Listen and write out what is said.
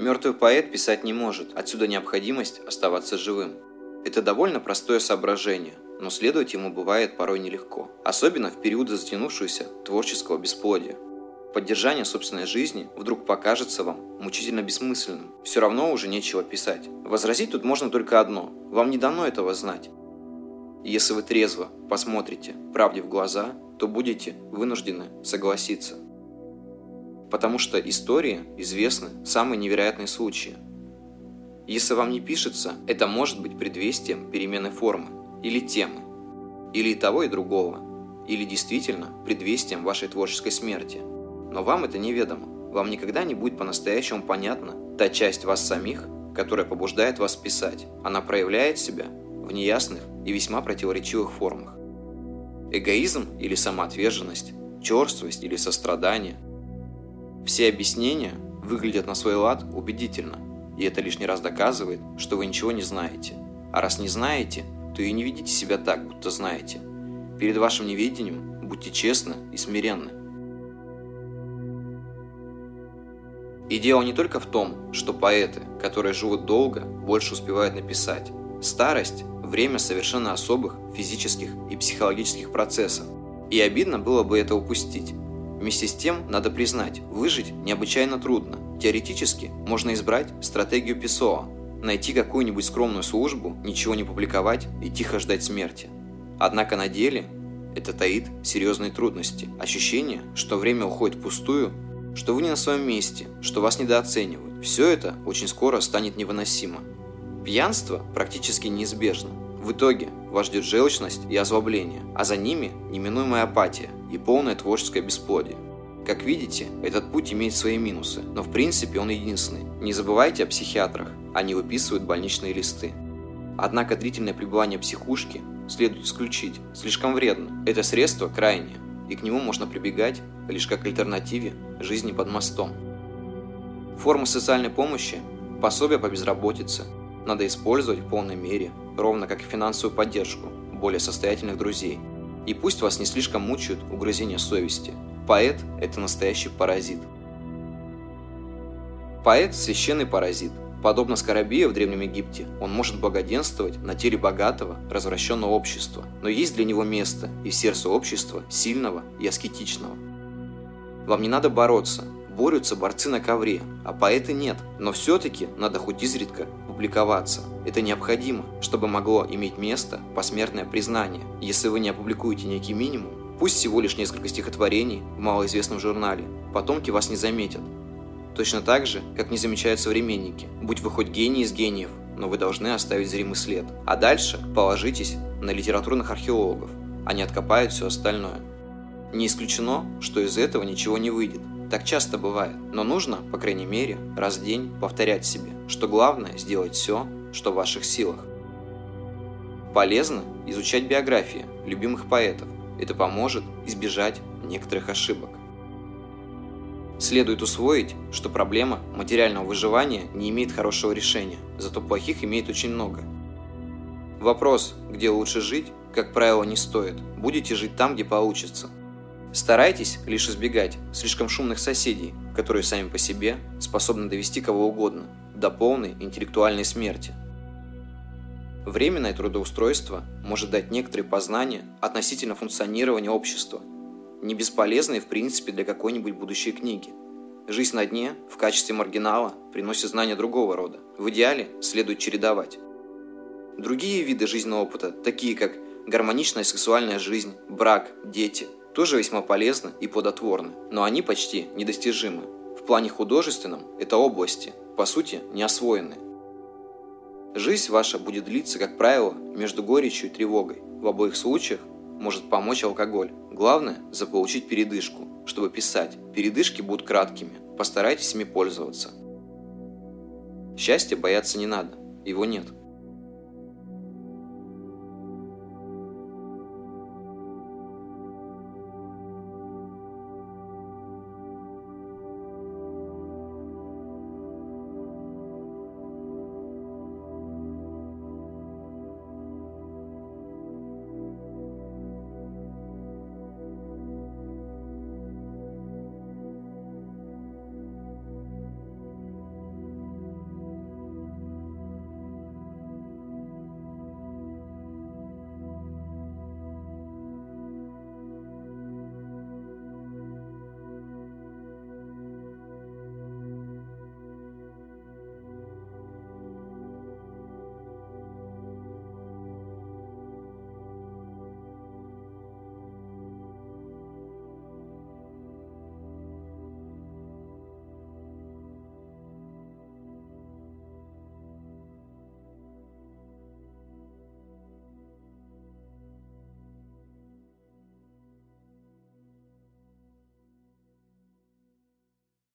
Мертвый поэт писать не может, отсюда необходимость оставаться живым. Это довольно простое соображение, но следовать ему бывает порой нелегко, особенно в периоды затянувшегося творческого бесплодия. Поддержание собственной жизни вдруг покажется вам мучительно бессмысленным. Все равно уже нечего писать. Возразить тут можно только одно. Вам не дано этого знать. Если вы трезво посмотрите правде в глаза, то будете вынуждены согласиться. Потому что истории известны самые невероятные случаи. Если вам не пишется, это может быть предвестием перемены формы или темы, или и того и другого, или действительно предвестием вашей творческой смерти. Но вам это неведомо. Вам никогда не будет по-настоящему понятна та часть вас самих, которая побуждает вас писать. Она проявляет себя в неясных и весьма противоречивых формах. Эгоизм или самоотверженность, черствость или сострадание. Все объяснения выглядят на свой лад убедительно, и это лишний раз доказывает, что вы ничего не знаете. А раз не знаете, то и не ведите себя так, будто знаете. Перед вашим неведением будьте честны и смиренны. И дело не только в том, что поэты, которые живут долго, больше успевают написать. Старость – время совершенно особых физических и психологических процессов. И обидно было бы это упустить. Вместе с тем, надо признать, выжить необычайно трудно. Теоретически можно избрать стратегию Песоа – найти какую-нибудь скромную службу, ничего не публиковать и тихо ждать смерти. Однако на деле это таит серьезные трудности. Ощущение, что время уходит впустую, что вы не на своем месте, что вас недооценивают. Все это очень скоро станет невыносимо. Пьянство практически неизбежно. В итоге вас ждет желчность и озлобление, а за ними неминуемая апатия и полное творческое бесплодие. Как видите, этот путь имеет свои минусы, но в принципе он единственный. Не забывайте о психиатрах, они выписывают больничные листы. Однако длительное пребывание психушки следует исключить, слишком вредно. Это средство крайнее, и к нему можно прибегать лишь как альтернативе жизни под мостом. Формы социальной помощи, пособия по безработице надо использовать в полной мере, ровно как и финансовую поддержку более состоятельных друзей. И пусть вас не слишком мучают угрызения совести. Поэт – это настоящий паразит. Поэт – священный паразит. Подобно Скоробею в Древнем Египте, он может благоденствовать на теле богатого, развращенного общества, но есть для него место и в сердце общества сильного и аскетичного. Вам не надо бороться, борются борцы на ковре, а поэты нет, но все-таки надо хоть изредка публиковаться. Это необходимо, чтобы могло иметь место посмертное признание. Если вы не опубликуете некий минимум, пусть всего лишь несколько стихотворений в малоизвестном журнале, потомки вас не заметят, Точно так же, как не замечают современники. Будь вы хоть гений из гениев, но вы должны оставить зримый след. А дальше положитесь на литературных археологов. Они откопают все остальное. Не исключено, что из этого ничего не выйдет. Так часто бывает. Но нужно, по крайней мере, раз в день повторять себе, что главное сделать все, что в ваших силах. Полезно изучать биографии любимых поэтов. Это поможет избежать некоторых ошибок. Следует усвоить, что проблема материального выживания не имеет хорошего решения, зато плохих имеет очень много. Вопрос, где лучше жить, как правило, не стоит. Будете жить там, где получится. Старайтесь лишь избегать слишком шумных соседей, которые сами по себе способны довести кого угодно до полной интеллектуальной смерти. Временное трудоустройство может дать некоторые познания относительно функционирования общества – не бесполезные в принципе для какой-нибудь будущей книги. Жизнь на дне в качестве маргинала приносит знания другого рода. В идеале следует чередовать. Другие виды жизненного опыта, такие как гармоничная сексуальная жизнь, брак, дети, тоже весьма полезны и плодотворны, но они почти недостижимы. В плане художественном это области, по сути, не освоены. Жизнь ваша будет длиться, как правило, между горечью и тревогой. В обоих случаях может помочь алкоголь. Главное – заполучить передышку, чтобы писать. Передышки будут краткими, постарайтесь ими пользоваться. Счастья бояться не надо, его нет.